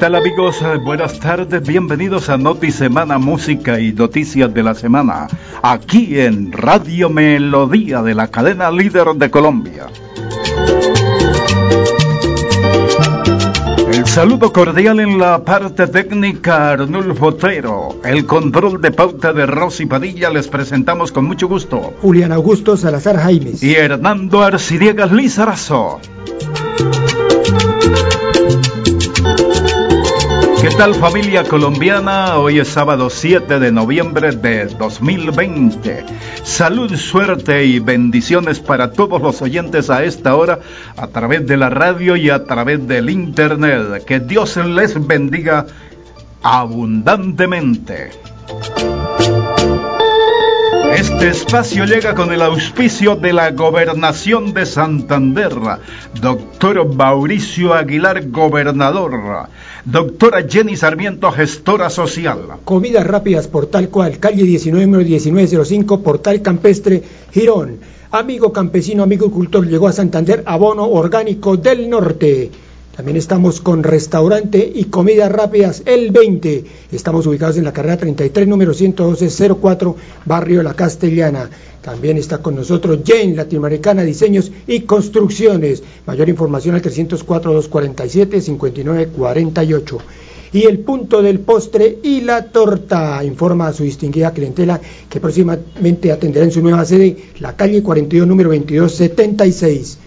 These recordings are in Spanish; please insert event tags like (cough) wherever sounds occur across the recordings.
tal amigos? Buenas tardes, bienvenidos a Noti Semana Música y Noticias de la Semana, aquí en Radio Melodía de la cadena líder de Colombia. El saludo cordial en la parte técnica Arnulfo Otero. El control de pauta de Rosy Padilla les presentamos con mucho gusto. Julián Augusto Salazar Jaimes. Y Hernando Arcidiegas Lizarazo. ¿Qué tal familia colombiana? Hoy es sábado 7 de noviembre de 2020. Salud, suerte y bendiciones para todos los oyentes a esta hora a través de la radio y a través del internet. Que Dios les bendiga abundantemente. Este espacio llega con el auspicio de la Gobernación de Santander, doctor Mauricio Aguilar, gobernador, doctora Jenny Sarmiento, gestora social. Comidas rápidas, Portal Cual, calle 19, número 1905, Portal Campestre, Girón. Amigo campesino, amigo cultor, llegó a Santander, abono orgánico del norte. También estamos con restaurante y comidas rápidas el 20. Estamos ubicados en la carrera 33, número 11204, barrio La Castellana. También está con nosotros Jane, Latinoamericana Diseños y Construcciones. Mayor información al 304-247-5948. Y el punto del postre y la torta, informa a su distinguida clientela que próximamente atenderá en su nueva sede, la calle 42, número 2276.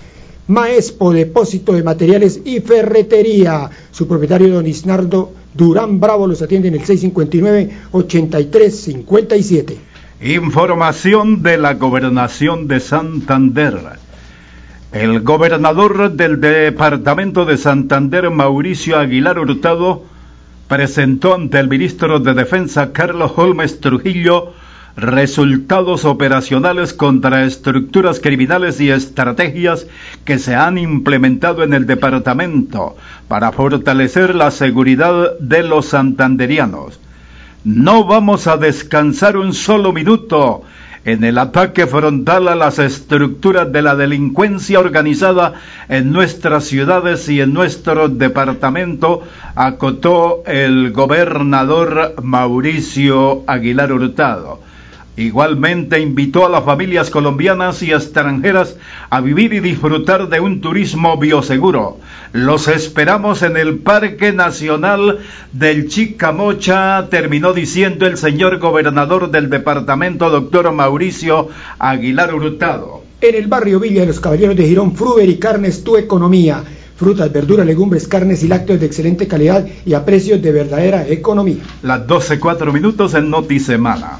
Maespo, depósito de materiales y ferretería. Su propietario, don Isnardo Durán Bravo, los atiende en el 659-8357. Información de la Gobernación de Santander. El gobernador del Departamento de Santander, Mauricio Aguilar Hurtado, presentó ante el ministro de Defensa, Carlos Holmes Trujillo, resultados operacionales contra estructuras criminales y estrategias que se han implementado en el departamento para fortalecer la seguridad de los santanderianos. No vamos a descansar un solo minuto en el ataque frontal a las estructuras de la delincuencia organizada en nuestras ciudades y en nuestro departamento, acotó el gobernador Mauricio Aguilar Hurtado. Igualmente invitó a las familias colombianas y extranjeras a vivir y disfrutar de un turismo bioseguro. Los esperamos en el Parque Nacional del Chicamocha, terminó diciendo el señor gobernador del departamento, doctor Mauricio Aguilar Hurtado. En el barrio Villa de los Caballeros de Girón, Fruber y Carnes, tu economía. Frutas, verduras, legumbres, carnes y lácteos de excelente calidad y a precios de verdadera economía. Las 12, 4 minutos en Noti Semana.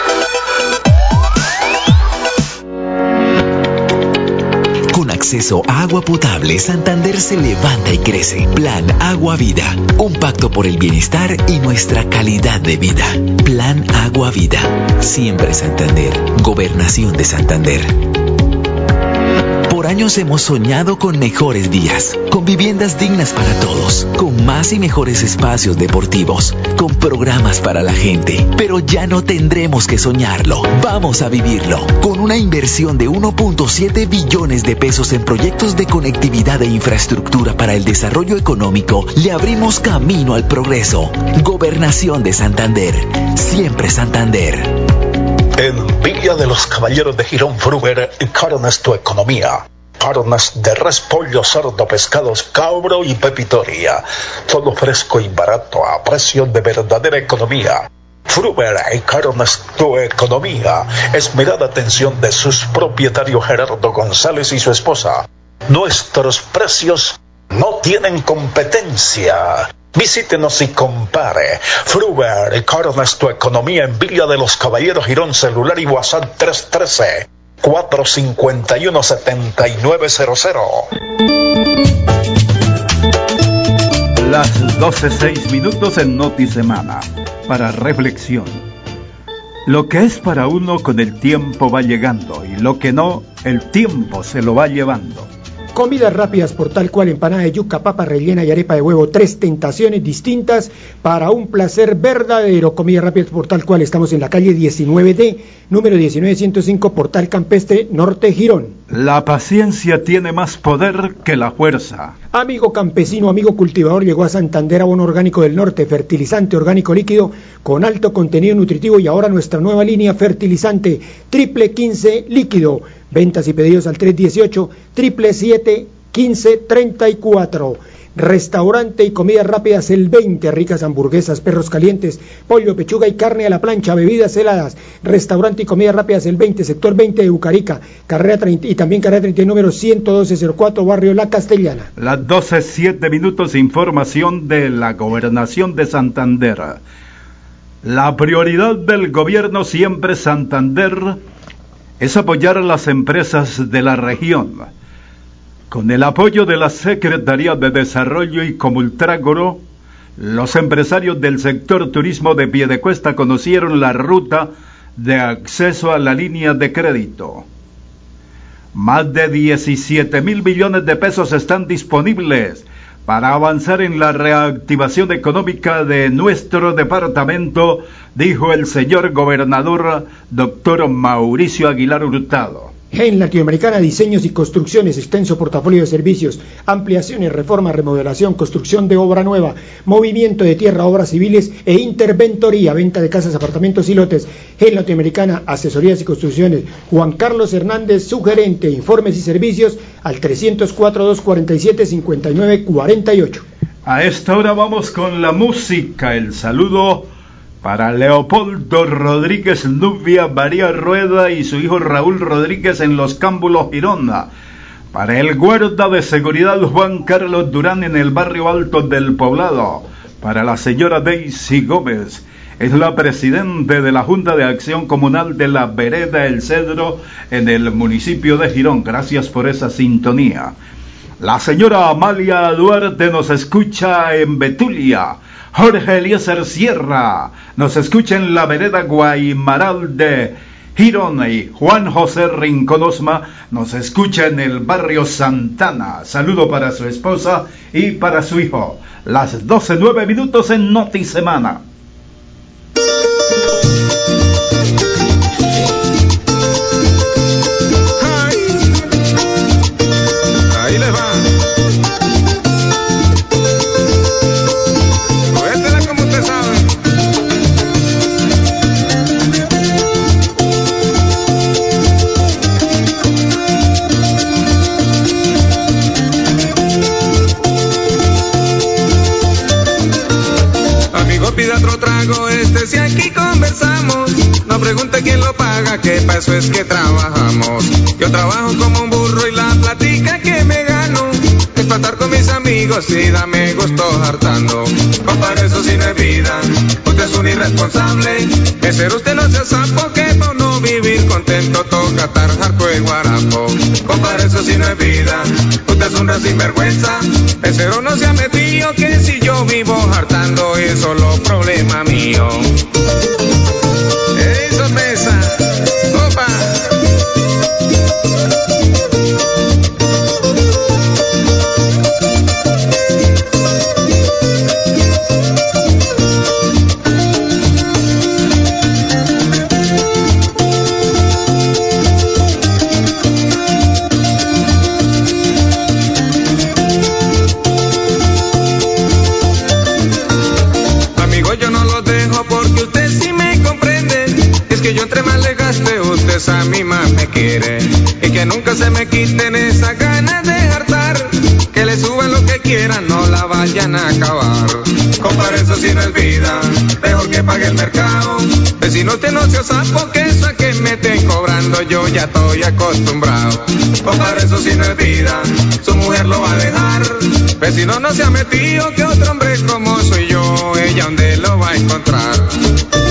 acceso a agua potable, Santander se levanta y crece. Plan Agua Vida. Un pacto por el bienestar y nuestra calidad de vida. Plan Agua Vida. Siempre Santander. Gobernación de Santander años hemos soñado con mejores días, con viviendas dignas para todos, con más y mejores espacios deportivos, con programas para la gente. Pero ya no tendremos que soñarlo, vamos a vivirlo. Con una inversión de 1.7 billones de pesos en proyectos de conectividad e infraestructura para el desarrollo económico, le abrimos camino al progreso. Gobernación de Santander, siempre Santander. En Villa de los Caballeros de Girón Fruber, Coronas tu economía carnes de res, pollo, cerdo, pescados, cabro y pepitoria. Todo fresco y barato a precio de verdadera economía. Fruber y Carnes Tu Economía. Esmerada atención de sus propietarios Gerardo González y su esposa. Nuestros precios no tienen competencia. Visítenos y compare. Fruber y Carnes Tu Economía en Villa de los Caballeros Girón Celular y WhatsApp 313. 451-7900. Las 12.06 minutos en Noti Semana. Para reflexión. Lo que es para uno con el tiempo va llegando y lo que no, el tiempo se lo va llevando. Comidas rápidas por tal cual empanada de yuca, papa rellena y arepa de huevo. Tres tentaciones distintas para un placer verdadero. Comidas rápidas por tal cual. Estamos en la calle 19D, número 19105, Portal Campestre, Norte Girón. La paciencia tiene más poder que la fuerza. Amigo campesino, amigo cultivador, llegó a Santander abono orgánico del norte, fertilizante orgánico líquido con alto contenido nutritivo y ahora nuestra nueva línea fertilizante triple 15 líquido Ventas y pedidos al 318 777 1534. Restaurante y comidas rápidas el 20, ricas hamburguesas, perros calientes, pollo, pechuga y carne a la plancha, bebidas heladas. Restaurante y comidas rápidas el 20, sector 20 de Bucarica, carrera 30 y también carrera 30 número 11204, barrio La Castellana. Las 12, 7 minutos, información de la gobernación de Santander. La prioridad del gobierno siempre Santander es apoyar a las empresas de la región. Con el apoyo de la Secretaría de Desarrollo y Comultrágoro, los empresarios del sector turismo de Piedecuesta conocieron la ruta de acceso a la línea de crédito. Más de 17 mil millones de pesos están disponibles para avanzar en la reactivación económica de nuestro departamento, dijo el señor gobernador doctor Mauricio Aguilar Hurtado. En Latinoamericana, diseños y construcciones, extenso portafolio de servicios, ampliaciones, reforma, remodelación, construcción de obra nueva, movimiento de tierra, obras civiles e interventoría, venta de casas, apartamentos y lotes. En Latinoamericana, asesorías y construcciones. Juan Carlos Hernández, su gerente, informes y servicios al 304-247-5948. A esta hora vamos con la música, el saludo para Leopoldo Rodríguez Nubia, María Rueda y su hijo Raúl Rodríguez en Los Cámbulos Girona. Para el guarda de seguridad Juan Carlos Durán en el barrio alto del poblado. Para la señora Daisy Gómez. Es la presidente de la Junta de Acción Comunal de la Vereda El Cedro en el municipio de Girón. Gracias por esa sintonía. La señora Amalia Duarte nos escucha en Betulia. Jorge Eliezer Sierra nos escucha en la vereda Guaymaral de Girona y Juan José Rinconosma nos escucha en el barrio Santana. Saludo para su esposa y para su hijo. Las 12 nueve minutos en Noti Semana. Que para eso es que trabajamos. Yo trabajo como un burro y la platica que me gano es para estar con mis amigos y dame gusto hartando. Compare eso sin es vida, usted es un irresponsable. Que ser usted no sea sapo que por no vivir contento toca tarjar y guarapo. Compare eso sin es vida, usted es una sinvergüenza. El cero no se ha metido que si yo vivo hartando es solo problema mío. Vayan a acabar. Compare eso si no es vida, mejor que pague el mercado. Vecino usted no se sapo que eso a que me estén cobrando yo ya estoy acostumbrado. Compare eso si no es vida, su mujer lo va a dejar. Vecino no se ha metido que otro hombre como soy yo, ella donde lo va a encontrar.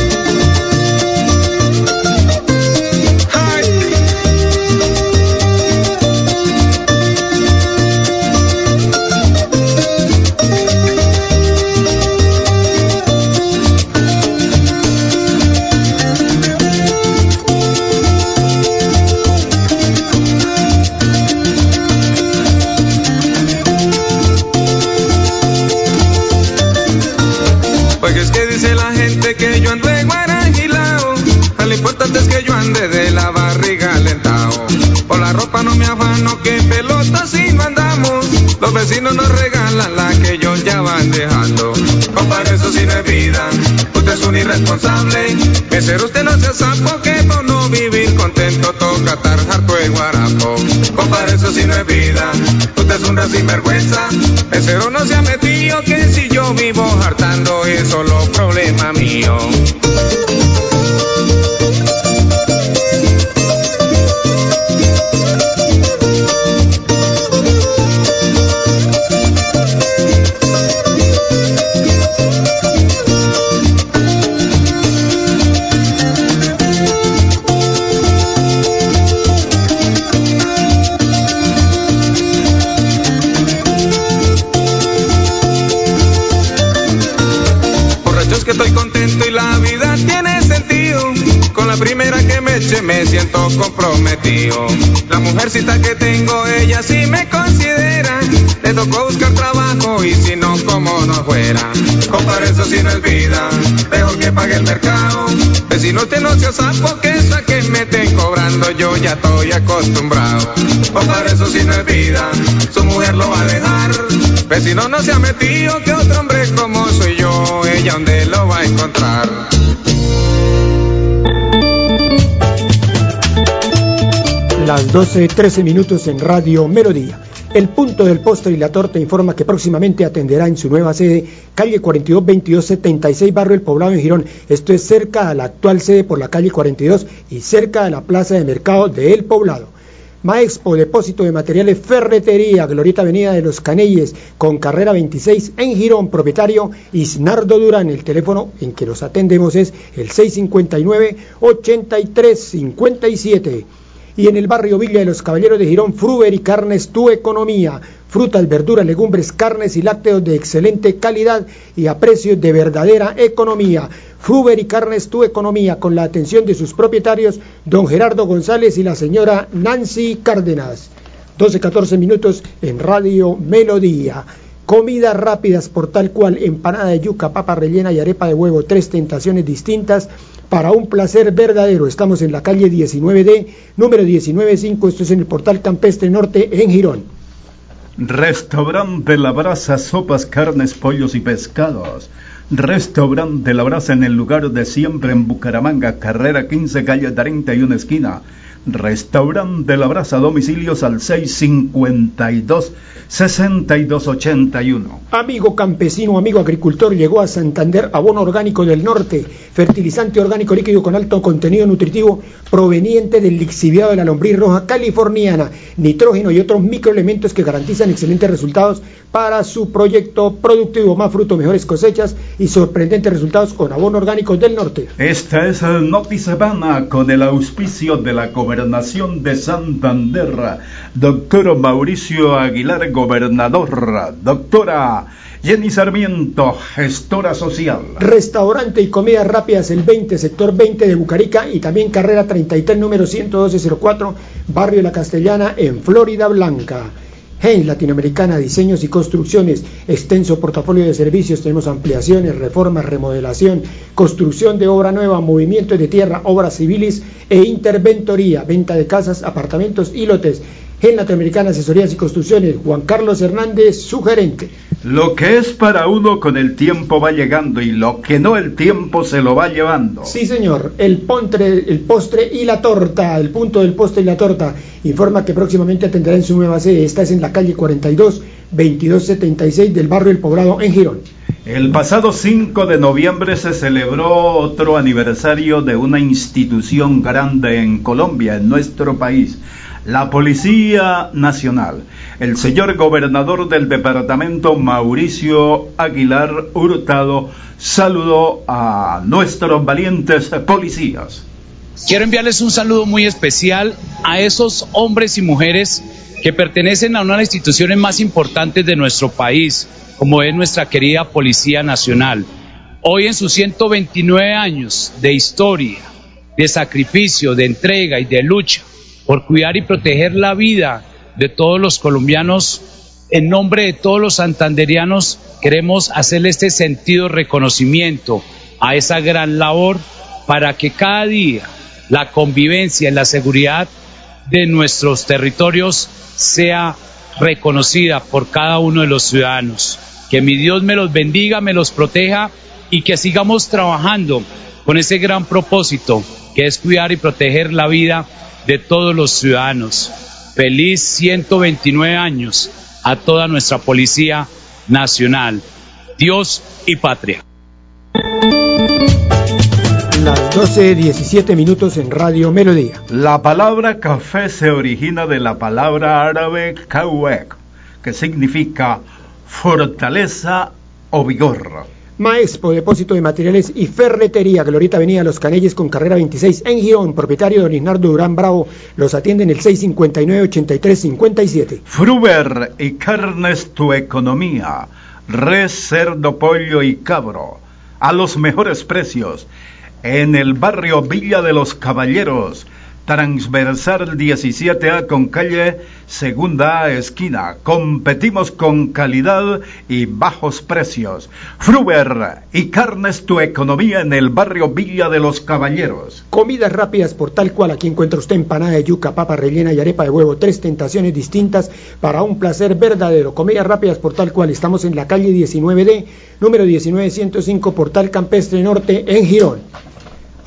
No me afano, que pelota si mandamos. Los vecinos nos regalan la que ellos ya van dejando. Compadre, eso sí no es vida, usted es un irresponsable. ser usted no se sapo, que por no vivir contento toca estar harto de guarapo. Compadre, eso sí no es vida, usted es un sinvergüenza. Mesero no se ha metido, que si yo vivo hartando es solo problema mío. Me siento comprometido. La mujercita que tengo, ella sí me considera. Le tocó buscar trabajo y si no, como no fuera. Compare eso si no es vida, mejor que pague el mercado. Vecino, usted no se sapo que esa que me estén cobrando, yo ya estoy acostumbrado. Compare eso si no es vida, su mujer lo va a dejar. Vecino, no se ha metido que otro hombre como soy yo, ella donde lo va a encontrar. Las 12.13 minutos en Radio Melodía. El punto del postre y la torta informa que próximamente atenderá en su nueva sede, calle 42 22 barrio El Poblado en Girón. Esto es cerca a la actual sede por la calle 42 y cerca de la plaza de mercado de El Poblado. Maexpo, depósito de materiales ferretería, Glorieta Avenida de los Canelles, con carrera 26 en Girón, propietario Isnardo Durán. El teléfono en que los atendemos es el 659 8357 y en el barrio Villa de los Caballeros de Girón, Fruber y Carnes Tu Economía. Frutas, verduras, legumbres, carnes y lácteos de excelente calidad y a precios de verdadera economía. Fruber y Carnes Tu Economía con la atención de sus propietarios, don Gerardo González y la señora Nancy Cárdenas. 12-14 minutos en Radio Melodía. Comidas rápidas por tal cual, empanada de yuca, papa rellena y arepa de huevo, tres tentaciones distintas para un placer verdadero. Estamos en la calle 19D, número 195, esto es en el portal Campestre Norte en Girón. Restaurante La Brasa, sopas, carnes, pollos y pescados. Restaurante La Brasa en el lugar de siempre en Bucaramanga, carrera 15, calle 31 esquina. Restaurante La Brasa, domicilios al 652 6281. Amigo campesino, amigo agricultor, llegó a Santander abono orgánico del norte, fertilizante orgánico líquido con alto contenido nutritivo proveniente del lixiviado de la lombriz roja californiana, nitrógeno y otros microelementos que garantizan excelentes resultados para su proyecto productivo. Más fruto, mejores cosechas y sorprendentes resultados con abono orgánico del norte. Esta es Notisabana con el auspicio de la Gobernación de Santander. Doctor Mauricio Aguilar gobernador, doctora Jenny Sarmiento, gestora social. Restaurante y comidas rápidas el 20, sector 20 de Bucarica y también carrera 33, número 11204, barrio La Castellana en Florida Blanca. Hey, Latinoamericana, diseños y construcciones, extenso portafolio de servicios, tenemos ampliaciones, reformas, remodelación, construcción de obra nueva, movimiento de tierra, obras civiles e interventoría, venta de casas, apartamentos y lotes en Latinoamericana Asesorías y Construcciones, Juan Carlos Hernández, su gerente. Lo que es para uno con el tiempo va llegando y lo que no el tiempo se lo va llevando. Sí, señor. El, pontre, el postre y la torta, el punto del postre y la torta, informa que próximamente atenderá en su nueva sede. Esta es en la calle 42, 2276 del barrio El Poblado, en Girón. El pasado 5 de noviembre se celebró otro aniversario de una institución grande en Colombia, en nuestro país la Policía Nacional. El señor gobernador del departamento, Mauricio Aguilar Hurtado, saludó a nuestros valientes policías. Quiero enviarles un saludo muy especial a esos hombres y mujeres que pertenecen a una de las instituciones más importantes de nuestro país, como es nuestra querida Policía Nacional. Hoy en sus 129 años de historia, de sacrificio, de entrega y de lucha, por cuidar y proteger la vida de todos los colombianos. En nombre de todos los santanderianos queremos hacerle este sentido reconocimiento a esa gran labor para que cada día la convivencia y la seguridad de nuestros territorios sea reconocida por cada uno de los ciudadanos. Que mi Dios me los bendiga, me los proteja y que sigamos trabajando con ese gran propósito que es cuidar y proteger la vida de todos los ciudadanos. Feliz 129 años a toda nuestra Policía Nacional. Dios y patria. Las 12, 17 minutos en Radio Melodía. La palabra café se origina de la palabra árabe kawek, que significa fortaleza o vigor. Maespo, depósito de materiales y ferretería, Glorita Avenida Los Canelles con carrera 26 en Girón, propietario don Leonardo Durán Bravo, los atienden el 659-8357. Fruber y carnes tu economía, res, cerdo, pollo y cabro, a los mejores precios, en el barrio Villa de los Caballeros, transversal 17A con calle Segunda esquina. Competimos con calidad y bajos precios. Fruber y carnes tu economía en el barrio Villa de los Caballeros. Comidas rápidas por tal cual. Aquí encuentra usted empanada de yuca, papa rellena y arepa de huevo. Tres tentaciones distintas para un placer verdadero. Comidas rápidas por tal cual. Estamos en la calle 19D, número 19105, Portal Campestre Norte, en Girón.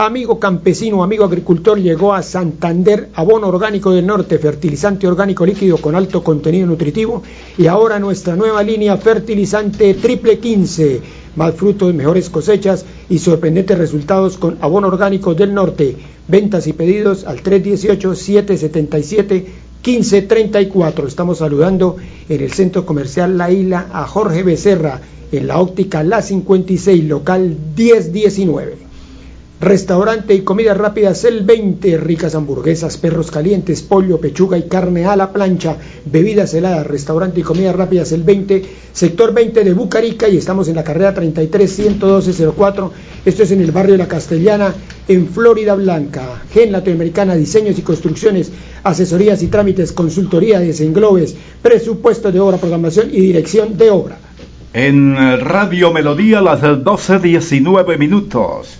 Amigo campesino, amigo agricultor, llegó a Santander abono orgánico del norte, fertilizante orgánico líquido con alto contenido nutritivo y ahora nuestra nueva línea fertilizante triple 15, más frutos, mejores cosechas y sorprendentes resultados con abono orgánico del norte. Ventas y pedidos al 318-777-1534. Estamos saludando en el centro comercial La Isla a Jorge Becerra en la óptica La 56, local 1019. Restaurante y comidas rápidas el 20, ricas hamburguesas, perros calientes, pollo, pechuga y carne a la plancha, bebidas heladas, restaurante y comidas rápidas el 20, sector 20 de Bucarica y estamos en la carrera 33 112 04. Esto es en el barrio La Castellana, en Florida Blanca. Gen Latinoamericana, diseños y construcciones, asesorías y trámites, consultoría, desenglobes, presupuesto de obra, programación y dirección de obra. En Radio Melodía las 12.19 minutos.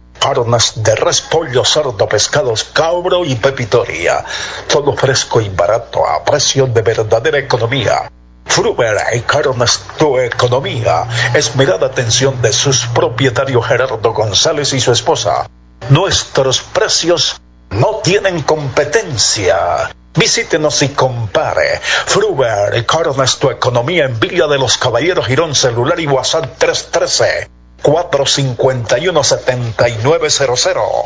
Carnes de res, pollo, cerdo, pescados, cabro y pepitoria. Todo fresco y barato a precio de verdadera economía. Fruber y Carnes tu economía. Esmerada atención de sus propietarios Gerardo González y su esposa. Nuestros precios no tienen competencia. Visítenos y compare. Fruber y Carnes tu economía en Villa de los Caballeros Girón Celular y WhatsApp 313. 451-7900.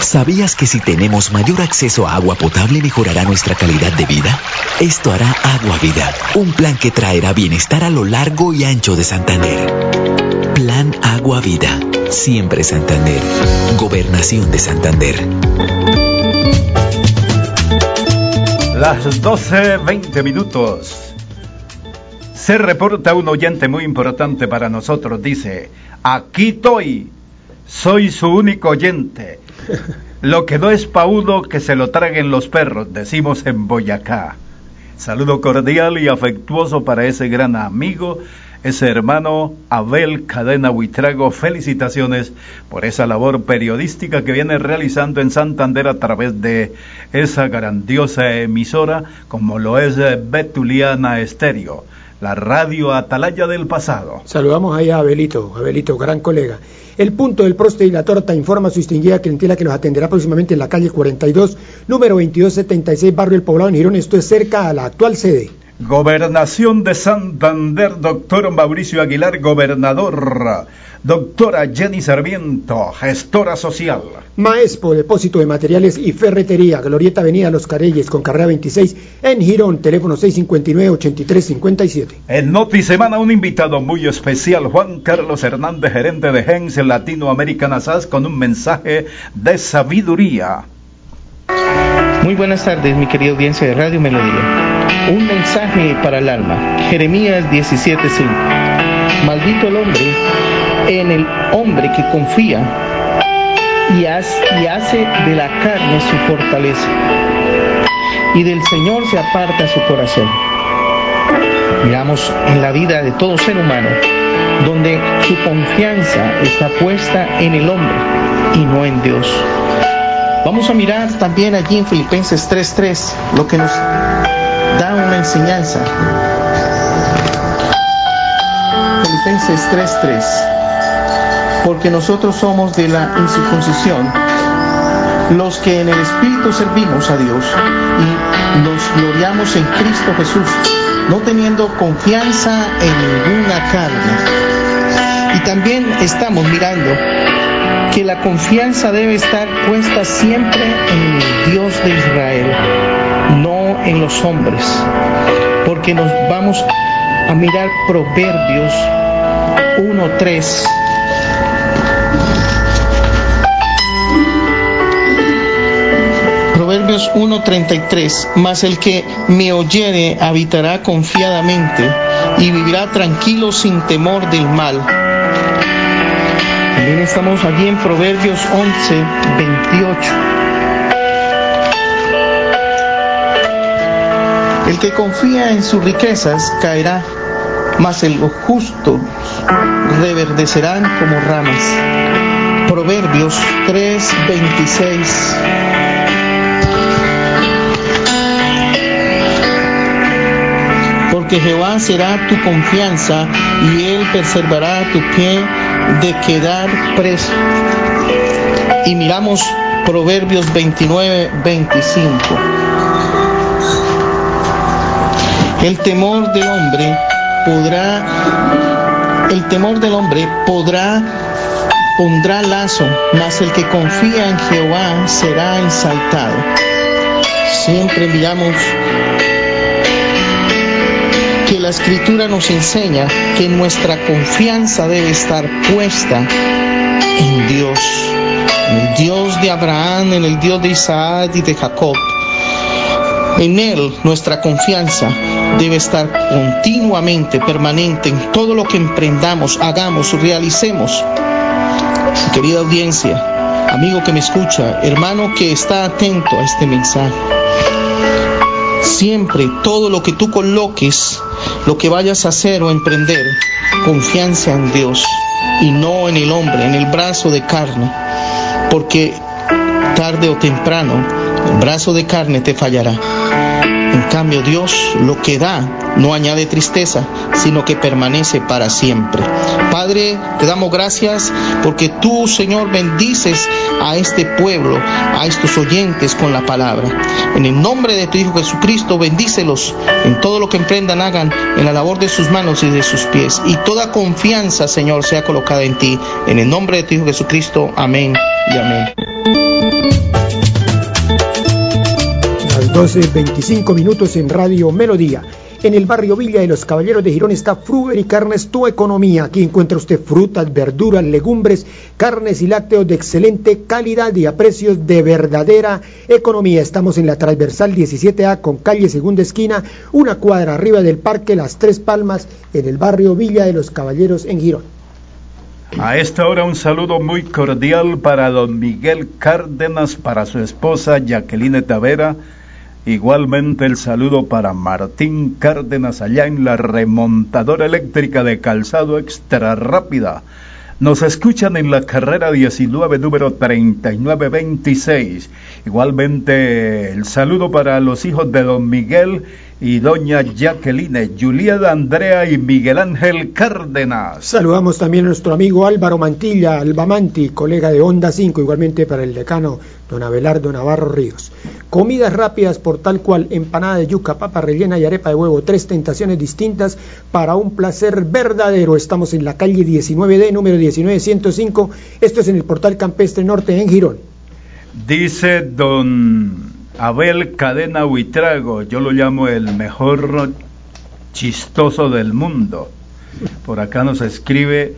¿Sabías que si tenemos mayor acceso a agua potable mejorará nuestra calidad de vida? Esto hará Agua Vida, un plan que traerá bienestar a lo largo y ancho de Santander. Plan Agua Vida, siempre Santander. Gobernación de Santander. Las 12.20 minutos. Se reporta un oyente muy importante para nosotros. Dice, aquí estoy, soy su único oyente. Lo que no es paudo que se lo traguen los perros, decimos en Boyacá. Saludo cordial y afectuoso para ese gran amigo, ese hermano Abel Cadena Huitrago. Felicitaciones por esa labor periodística que viene realizando en Santander a través de esa grandiosa emisora como lo es Betuliana Estéreo la radio Atalaya del pasado. Saludamos ahí a Abelito, Abelito, gran colega. El punto del proste y la torta informa su distinguida clientela que nos atenderá próximamente en la calle 42, número 2276, barrio El Poblado en Girón. Esto es cerca a la actual sede. Gobernación de Santander, doctor Mauricio Aguilar, gobernador. Doctora Jenny Sarmiento, gestora social. Maespo, depósito de materiales y ferretería, Glorieta Avenida Los Careyes, con carrera 26, en Girón, teléfono 659-8357. En Noti Semana, un invitado muy especial, Juan Carlos Hernández, gerente de Gens Latinoamerican SAS, con un mensaje de sabiduría. Muy buenas tardes, mi querida audiencia de Radio Melodía. Un mensaje para el alma. Jeremías 17:5. Maldito el hombre en el hombre que confía y hace, de la carne su fortaleza. Y del Señor se aparta su corazón. Miramos en la vida de todo ser humano, donde su confianza está puesta en el hombre y no en Dios. Vamos a mirar también allí en Filipenses 3:3 lo que nos da una enseñanza. Filipenses 3:3. Porque nosotros somos de la incircuncisión, los que en el Espíritu servimos a Dios y nos gloriamos en Cristo Jesús, no teniendo confianza en ninguna carne. Y también estamos mirando que la confianza debe estar puesta siempre en el Dios de Israel, no en los hombres, porque nos vamos a mirar Proverbios 1.3. Proverbios 1.33, mas el que me oyere habitará confiadamente y vivirá tranquilo sin temor del mal también estamos allí en Proverbios 11, 28. El que confía en sus riquezas caerá, mas el justo reverdecerán como ramas. Proverbios 3, 26. Porque Jehová será tu confianza y él preservará tu pie de quedar preso. Y miramos Proverbios 29, 25. El temor del hombre podrá, el temor del hombre podrá, pondrá lazo, mas el que confía en Jehová será ensaltado. Siempre miramos que la escritura nos enseña que nuestra confianza debe estar puesta en Dios, en el Dios de Abraham, en el Dios de Isaac y de Jacob. En Él nuestra confianza debe estar continuamente, permanente en todo lo que emprendamos, hagamos, realicemos. Querida audiencia, amigo que me escucha, hermano que está atento a este mensaje, siempre todo lo que tú coloques lo que vayas a hacer o emprender, confianza en Dios y no en el hombre, en el brazo de carne, porque tarde o temprano el brazo de carne te fallará. En cambio Dios lo que da no añade tristeza, sino que permanece para siempre. Padre, te damos gracias porque tú, Señor, bendices a este pueblo, a estos oyentes con la palabra. En el nombre de tu Hijo Jesucristo, bendícelos en todo lo que emprendan, hagan en la labor de sus manos y de sus pies. Y toda confianza, Señor, sea colocada en ti. En el nombre de tu Hijo Jesucristo, amén y amén. Las 12.25 minutos en Radio Melodía. En el barrio Villa de los Caballeros de Girón está Fruber y Carnes Tu Economía. Aquí encuentra usted frutas, verduras, legumbres, carnes y lácteos de excelente calidad y a precios de verdadera economía. Estamos en la transversal 17A con calle Segunda Esquina, una cuadra arriba del Parque Las Tres Palmas, en el barrio Villa de los Caballeros en Girón. A esta hora un saludo muy cordial para don Miguel Cárdenas, para su esposa Jacqueline Tavera, Igualmente el saludo para Martín Cárdenas allá en la remontadora eléctrica de calzado extra rápida. Nos escuchan en la carrera 19 número 3926. Igualmente el saludo para los hijos de don Miguel y doña Jacqueline, Julieta Andrea y Miguel Ángel Cárdenas. Saludamos también a nuestro amigo Álvaro Mantilla, Albamanti, colega de Onda 5, igualmente para el decano don Abelardo Navarro Ríos. Comidas rápidas por tal cual empanada de yuca, papa rellena y arepa de huevo. Tres tentaciones distintas para un placer verdadero. Estamos en la calle 19D, número 19105. Esto es en el portal Campestre Norte en Girón. Dice don Abel Cadena Huitrago, yo lo llamo el mejor chistoso del mundo. Por acá nos escribe,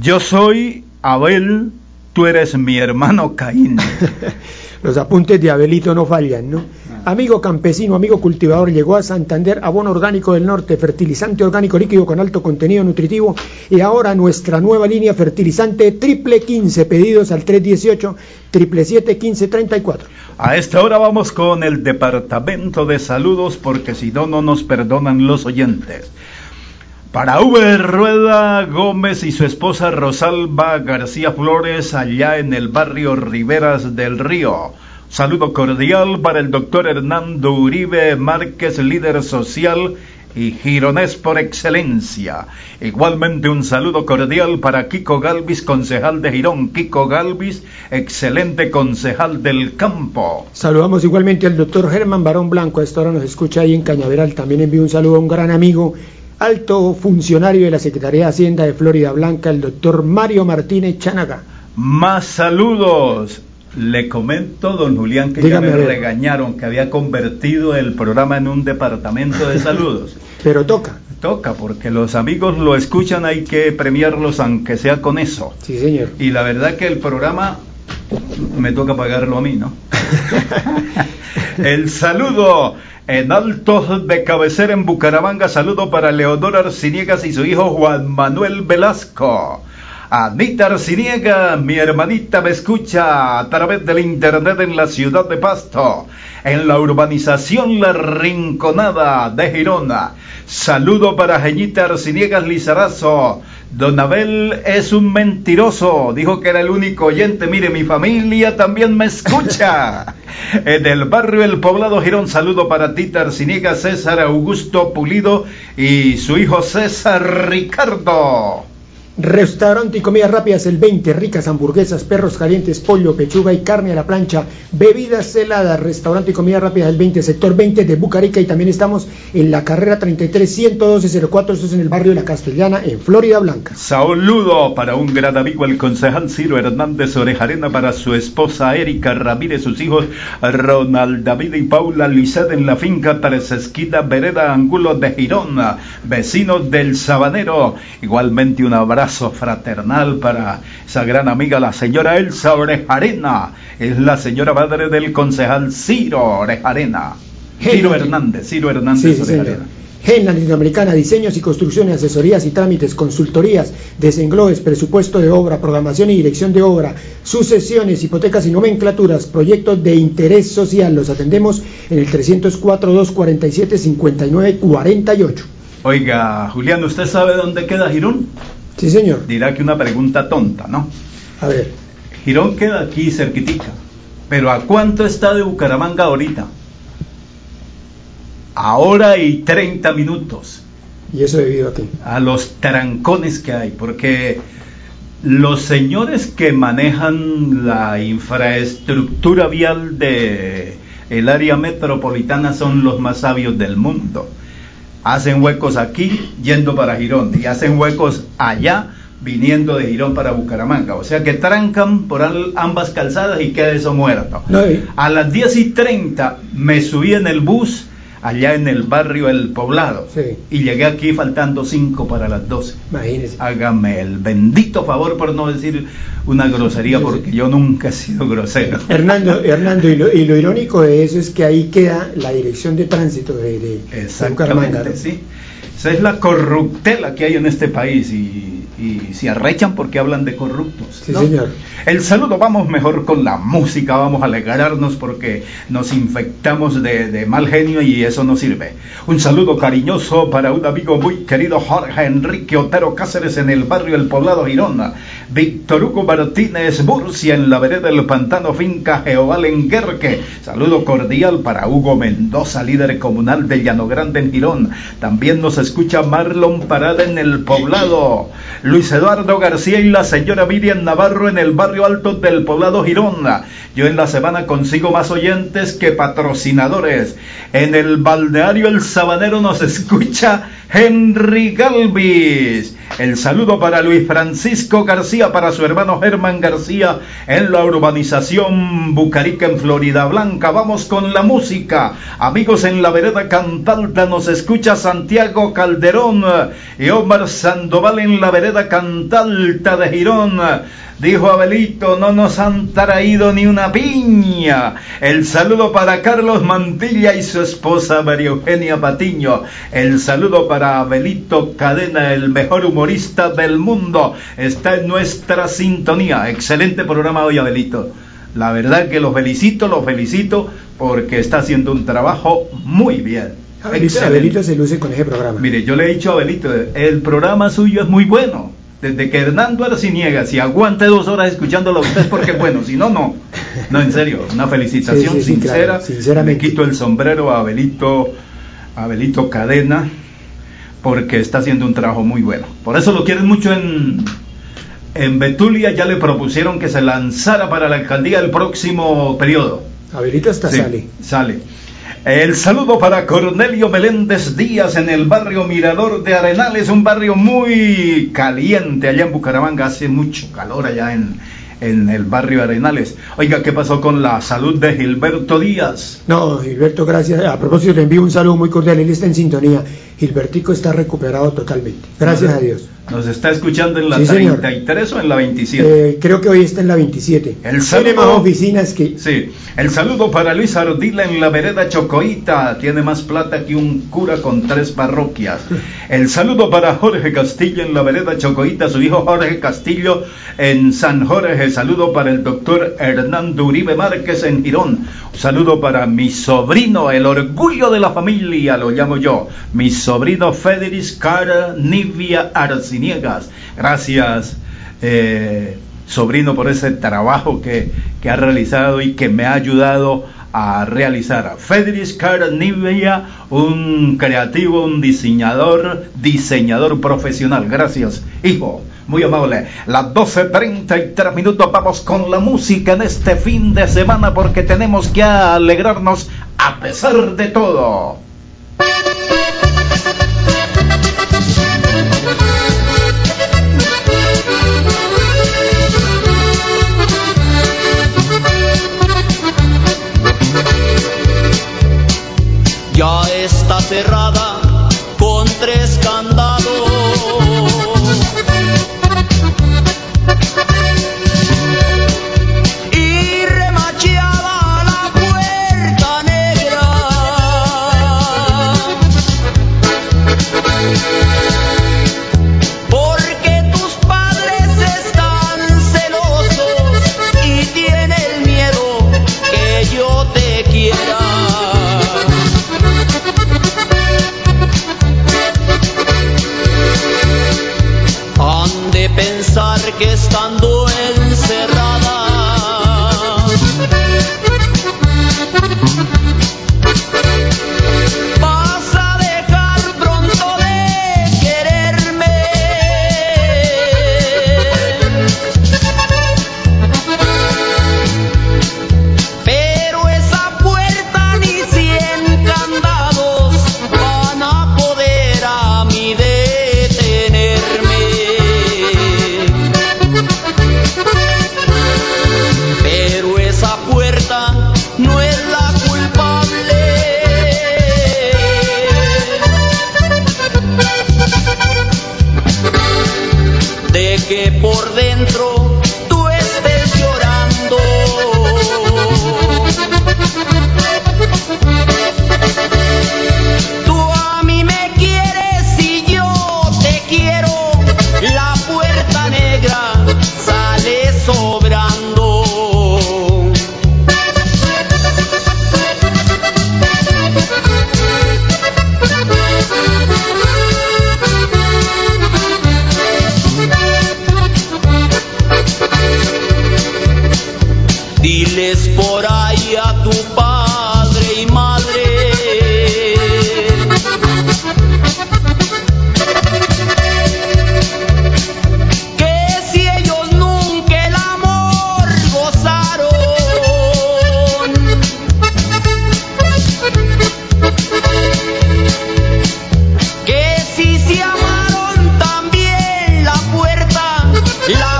yo soy Abel, tú eres mi hermano Caín. (laughs) Los apuntes de Abelito no fallan, ¿no? Amigo campesino, amigo cultivador, llegó a Santander abono orgánico del norte, fertilizante orgánico líquido con alto contenido nutritivo y ahora nuestra nueva línea fertilizante triple 15, pedidos al 318 triple 7 15 34. A esta hora vamos con el departamento de saludos porque si no, no nos perdonan los oyentes. Para V. Rueda Gómez y su esposa Rosalba García Flores allá en el barrio Riberas del Río. Saludo cordial para el doctor Hernando Uribe Márquez, líder social y gironés por excelencia. Igualmente un saludo cordial para Kiko Galvis, concejal de Girón. Kiko Galvis, excelente concejal del campo. Saludamos igualmente al doctor Germán Barón Blanco, a esta hora nos escucha ahí en Cañaveral. También envío un saludo a un gran amigo alto funcionario de la Secretaría de Hacienda de Florida Blanca, el doctor Mario Martínez Chanaga. Más saludos. Le comento, don Julián, que ya me regañaron que había convertido el programa en un departamento de saludos. (laughs) Pero toca. Toca, porque los amigos lo escuchan, hay que premiarlos aunque sea con eso. Sí, señor. Y la verdad que el programa me toca pagarlo a mí, ¿no? (laughs) el saludo en Altos de Cabecera en Bucaramanga, saludo para Leonor Arciniegas y su hijo Juan Manuel Velasco. Anita Arciniega, mi hermanita me escucha a través del internet en la ciudad de Pasto, en la urbanización La Rinconada de Girona. Saludo para Jeñita Arciniegas Lizarazo, Don Abel es un mentiroso, dijo que era el único oyente. Mire, mi familia también me escucha. (laughs) en el barrio El Poblado Girón, saludo para Tita Arciniega, César Augusto Pulido y su hijo César Ricardo. Restaurante y comidas rápidas el 20, ricas hamburguesas, perros calientes, pollo, pechuga y carne a la plancha, bebidas heladas, restaurante y comidas rápidas el 20, sector 20 de Bucarica y también estamos en la carrera 33 112 04, esto es en el barrio de La Castellana en Florida Blanca. Saludo para un gran amigo el concejal Ciro Hernández Orejarena, para su esposa Erika Ramírez, sus hijos Ronald David y Paula Lizeth en la finca Tres Esquina Vereda Angulo de Girona, vecinos del Sabanero, igualmente un abrazo fraternal para esa gran amiga, la señora Elsa Orejarena. Es la señora madre del concejal Ciro Orejarena. Ciro Hernández, Ciro Hernández Orejarena. En la Latinoamericana, diseños y construcciones, asesorías y trámites, consultorías, desenglobes, presupuesto de obra, programación y dirección de obra, sucesiones, hipotecas y nomenclaturas, proyectos de interés social. Los atendemos en el 304-247-5948. Oiga, Julián, ¿usted sabe dónde queda Girón? Sí, señor. Dirá que una pregunta tonta, ¿no? A ver. Girón queda aquí cerquitica. Pero ¿a cuánto está de Bucaramanga ahorita? A hora y 30 minutos. ¿Y eso debido a qué? A los trancones que hay, porque los señores que manejan la infraestructura vial de el área metropolitana son los más sabios del mundo hacen huecos aquí yendo para Girón y hacen huecos allá viniendo de Girón para Bucaramanga. O sea que trancan por ambas calzadas y queda eso muerto. A las 10 y 30 me subí en el bus allá en el barrio El Poblado. Y llegué aquí faltando 5 para las 12. Imagínese. Hágame el bendito favor por no decir una grosería, porque yo nunca he sido grosero. (laughs) Hernando, Hernando y, lo, irónico de eso es que ahí queda la dirección de tránsito de, de, Exactamente, sí. Esa es la corruptela que hay en este país y, y si arrechan porque hablan de corruptos. Sí, señor. El saludo, vamos mejor con la música, vamos a alegrarnos porque nos infectamos de, de, mal genio y eso no sirve. Un saludo cariñoso para un amigo muy querido Jorge Enrique Otero Cáceres en el barrio El Poblado Girona. Víctor Hugo Martínez Murcia en la vereda del Pantano Finca Jehová Lenguerque. Saludo cordial para Hugo Mendoza, líder comunal de Llano Grande en Girón. También nos escucha Marlon Parada en el Poblado. Luis Eduardo García y la señora Miriam Navarro en el barrio alto del poblado Girona. Yo en la semana consigo más oyentes que patrocinadores. En el balneario El Sabanero nos escucha Henry Galvis. El saludo para Luis Francisco García, para su hermano Germán García en la urbanización Bucarica en Florida Blanca. Vamos con la música. Amigos en la vereda Cantalta nos escucha Santiago Calderón y Omar Sandoval en la vereda Cantalta de Girón. Dijo Abelito, no nos han traído ni una piña. El saludo para Carlos Mantilla y su esposa María Eugenia Patiño. El saludo para Abelito Cadena, el mejor humorista del mundo. Está en nuestra sintonía. Excelente programa hoy, Abelito. La verdad que lo felicito, lo felicito porque está haciendo un trabajo muy bien. Abelito, Abelito se luce con ese programa. Mire, yo le he dicho a Abelito, el programa suyo es muy bueno desde que Hernando Arciniega, si aguante dos horas escuchándolo a usted es porque bueno, si no, no. No, en serio, una felicitación sincera. Me quito el sombrero a Abelito, a Abelito Cadena, porque está haciendo un trabajo muy bueno. Por eso lo quieren mucho en, en Betulia, ya le propusieron que se lanzara para la alcaldía el próximo periodo. Abelito hasta sale. Sale. El saludo para Cornelio Meléndez Díaz en el barrio Mirador de Arenales, un barrio muy caliente allá en Bucaramanga, hace mucho calor allá en, en el barrio Arenales. Oiga, ¿qué pasó con la salud de Gilberto Díaz? No, Gilberto, gracias. A propósito, le envío un saludo muy cordial. Él está en sintonía. Gilbertico está recuperado totalmente. Gracias a Dios. ¿Nos está escuchando en la 33 o en la 27? Eh, creo que hoy está en la 27. El saludo, Tiene más oficinas que... Sí. El saludo para Luis Ardila en la vereda Chocoita. Tiene más plata que un cura con tres parroquias. El saludo para Jorge Castillo en la vereda Chocoita. Su hijo Jorge Castillo en San Jorge. Saludo para el doctor Hernando Uribe Márquez en Girón. Un saludo para mi sobrino, el orgullo de la familia, lo llamo yo. Mi sobrino Federic Cara Nivia Arci niegas. Gracias, eh, sobrino, por ese trabajo que, que, ha realizado y que me ha ayudado a realizar. Federic Carnivia, un creativo, un diseñador, diseñador profesional. Gracias, hijo. Muy amable. Las 12.33 minutos vamos con la música en este fin de semana porque tenemos que alegrarnos a pesar de todo. ya está cerrada pensar que estando encerrada La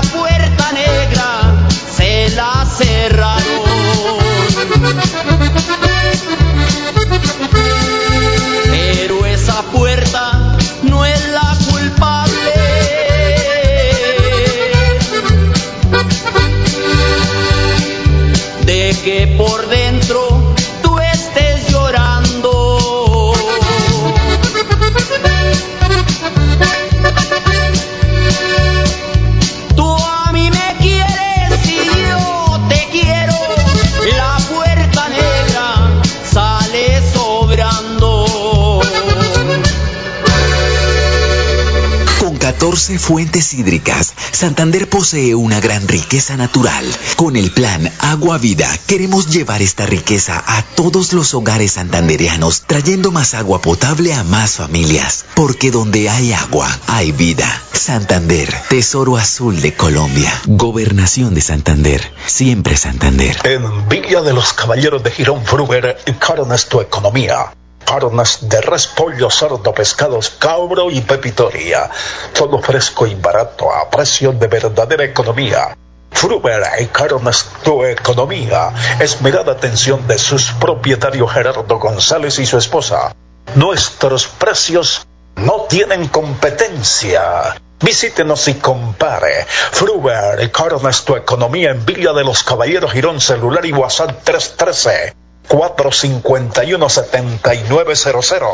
14 fuentes hídricas, Santander posee una gran riqueza natural. Con el plan Agua Vida queremos llevar esta riqueza a todos los hogares santandereanos, trayendo más agua potable a más familias. Porque donde hay agua, hay vida. Santander, Tesoro Azul de Colombia. Gobernación de Santander. Siempre Santander. En Villa de los Caballeros de Girón Fruber, Carnes tu economía. De res, pollo, cerdo, pescados, cabro y pepitoria. Todo fresco y barato a precio de verdadera economía. Fruber y Carnes tu economía. Esmerada atención de sus propietarios Gerardo González y su esposa. Nuestros precios no tienen competencia. Visítenos y compare. Fruber y Carnes tu economía en Villa de los Caballeros Girón Celular y WhatsApp 313 451 7900.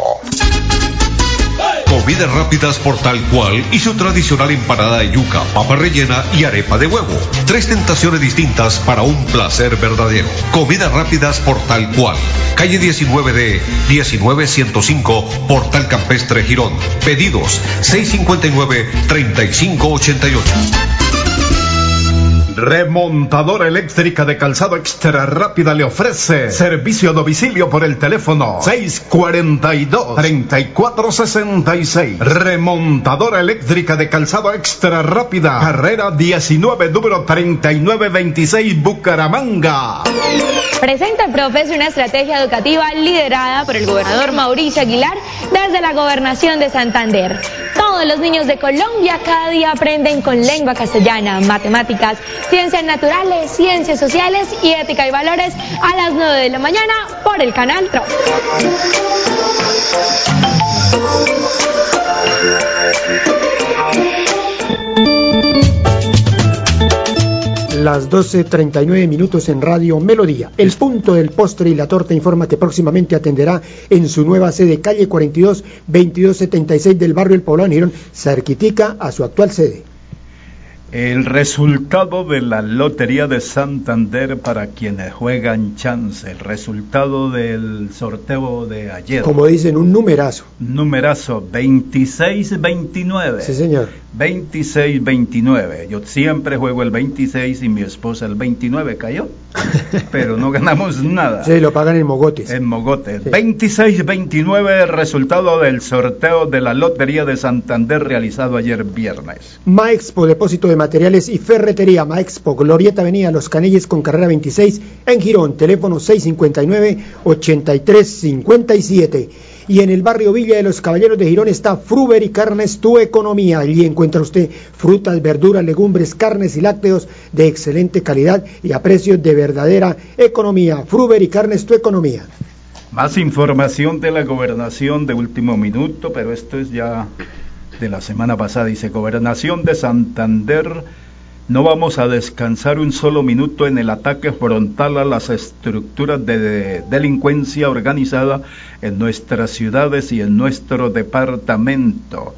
Comidas rápidas por tal cual y su tradicional empanada de yuca, papa rellena y arepa de huevo. Tres tentaciones distintas para un placer verdadero. Comidas rápidas por tal cual. Calle 19 de 19105, Portal Campestre Girón. Pedidos 659-3588. Remontadora eléctrica de calzado extra rápida le ofrece servicio a domicilio por el teléfono 642-3466. Remontadora eléctrica de calzado extra rápida, carrera 19, número 3926, Bucaramanga. Presenta el Profes una estrategia educativa liderada por el gobernador Mauricio Aguilar desde la gobernación de Santander. Todos los niños de Colombia cada día aprenden con lengua castellana, matemáticas, ciencias naturales, ciencias sociales y ética y valores a las 9 de la mañana por el canal TRO. Las 12.39 minutos en Radio Melodía. El punto del postre y la torta informa que próximamente atenderá en su nueva sede, calle 42, 2276 del barrio El Poblado, Girón, cerquitica a su actual sede. El resultado de la Lotería de Santander para quienes juegan chance, el resultado del sorteo de ayer. Como dicen, un numerazo. Numerazo 2629. Sí, señor. 2629. Yo siempre juego el 26 y mi esposa el 29 cayó, (laughs) pero no ganamos nada. Sí, lo pagan en mogotes. En mogotes. 2629 el resultado del sorteo de la Lotería de Santander realizado ayer viernes. Maexpo, depósito de materiales y ferretería. Maexpo, Glorieta Avenida Los Canelles con carrera 26 en Girón. Teléfono 659-8357. Y en el barrio Villa de los Caballeros de Girón está Fruber y Carnes Tu Economía. Allí encuentra usted frutas, verduras, legumbres, carnes y lácteos de excelente calidad y a precios de verdadera economía. Fruber y Carnes Tu Economía. Más información de la gobernación de último minuto, pero esto es ya de la semana pasada. Dice, Gobernación de Santander, no vamos a descansar un solo minuto en el ataque frontal a las estructuras de delincuencia organizada en nuestras ciudades y en nuestro departamento.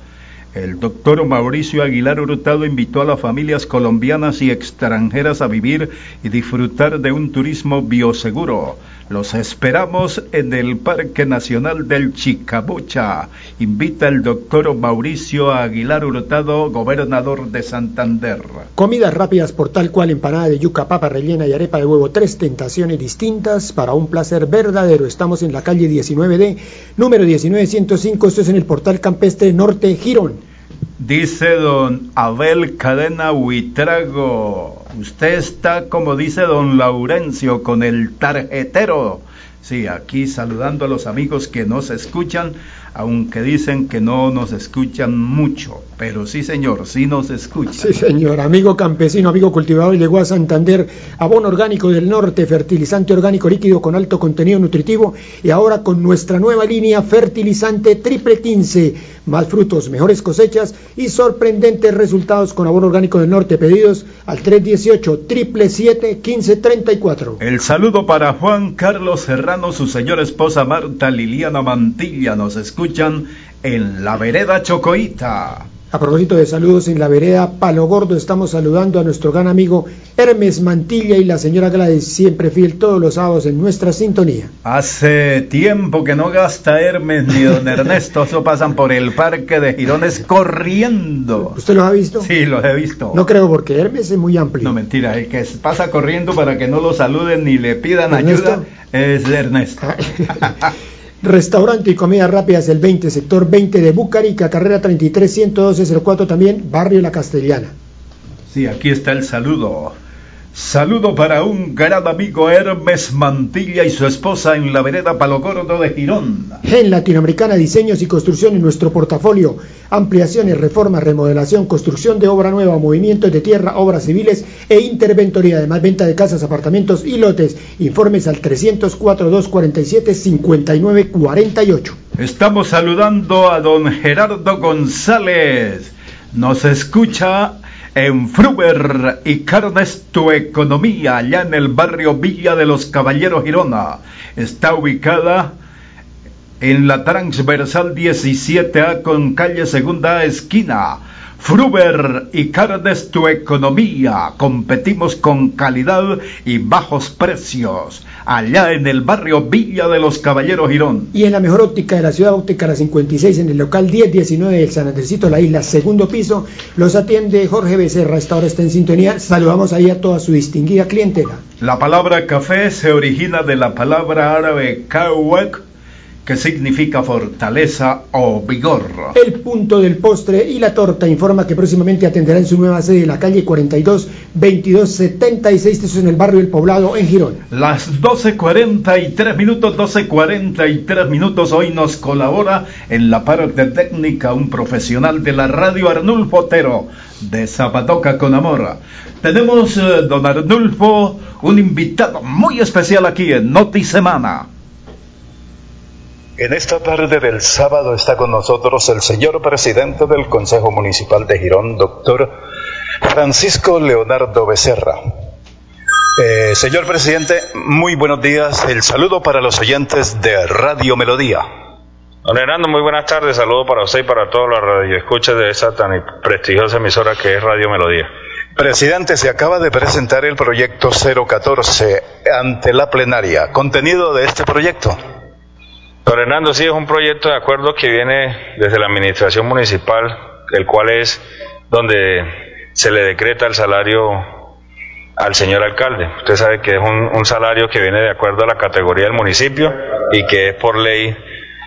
El doctor Mauricio Aguilar Hurtado invitó a las familias colombianas y extranjeras a vivir y disfrutar de un turismo bioseguro. Los esperamos en el Parque Nacional del Chicabucha. Invita el doctor Mauricio Aguilar Hurtado, gobernador de Santander. Comidas rápidas por tal cual empanada de yuca, papa rellena y arepa de huevo. Tres tentaciones distintas para un placer verdadero. Estamos en la calle 19D, número 19105. Esto es en el portal campestre Norte Girón. Dice don Abel Cadena Huitrago, usted está como dice don Laurencio con el tarjetero. Sí, aquí saludando a los amigos que nos escuchan, aunque dicen que no nos escuchan mucho, pero sí señor, sí nos escuchan. Sí señor, amigo campesino, amigo cultivador, llegó a Santander abono orgánico del norte, fertilizante orgánico líquido con alto contenido nutritivo y ahora con nuestra nueva línea fertilizante triple 15, más frutos, mejores cosechas y sorprendentes resultados con abono orgánico del norte, pedidos al 318 triple 7 1534. El saludo para Juan Carlos Serrano, su señora esposa Marta Liliana Mantilla, nos escuchan en la vereda Chocoita. A propósito de saludos en la vereda Palo Gordo, estamos saludando a nuestro gran amigo Hermes Mantilla y la señora Gladys, siempre fiel todos los sábados en nuestra sintonía. Hace tiempo que no gasta Hermes ni don (laughs) Ernesto, eso pasan por el parque de Girones corriendo. ¿Usted los ha visto? Sí, los he visto. No creo porque Hermes es muy amplio. No, mentira, el que pasa corriendo para que no lo saluden ni le pidan ¿Ernesto? ayuda es Ernesto. (laughs) Restaurante y comida rápidas el 20, sector 20 de Bucarica, carrera 33 112 04 también, barrio La Castellana. Sí, aquí está el saludo. Saludo para un gran amigo Hermes Mantilla y su esposa en la vereda Palo Gordo de Girón. Gen Latinoamericana, diseños y construcción en nuestro portafolio. Ampliaciones, reformas, remodelación, construcción de obra nueva, movimientos de tierra, obras civiles e interventoría. Además, venta de casas, apartamentos y lotes. Informes al 304-247-5948. Estamos saludando a don Gerardo González. Nos escucha en Fruber y Carnes Tu Economía, allá en el barrio Villa de los Caballeros Girona. Está ubicada en la transversal 17A con calle Segunda Esquina. Fruber y Carnes Tu Economía. Competimos con calidad y bajos precios. Allá en el barrio Villa de los Caballeros Girón. Y en la mejor óptica de la ciudad, óptica la 56, en el local 1019 del San Andresito, la isla, segundo piso, los atiende Jorge Becerra. Esta hora está en sintonía. Saludamos ahí a toda su distinguida clientela. La palabra café se origina de la palabra árabe kawek, que significa fortaleza o vigor. El punto del postre y la torta informa que próximamente atenderá en su nueva sede en la calle 42 22 76, eso es en el barrio El Poblado, en Girón. Las 12.43 minutos, 12.43 minutos, hoy nos colabora en la parte técnica un profesional de la radio Arnulfo Otero, de Zapatoca con Amor. Tenemos, eh, don Arnulfo, un invitado muy especial aquí en Noti Semana. En esta tarde del sábado está con nosotros el señor presidente del Consejo Municipal de Girón, doctor Francisco Leonardo Becerra. Eh, señor presidente, muy buenos días. El saludo para los oyentes de Radio Melodía. Don Hernando, muy buenas tardes. Saludo para usted y para todos los radioescuchas de esa tan prestigiosa emisora que es Radio Melodía. Presidente, se acaba de presentar el proyecto 014 ante la plenaria. Contenido de este proyecto. Don Hernando, sí, es un proyecto de acuerdo que viene desde la administración municipal, el cual es donde se le decreta el salario al señor alcalde. Usted sabe que es un, salario que viene de acuerdo a la categoría del municipio y que es por ley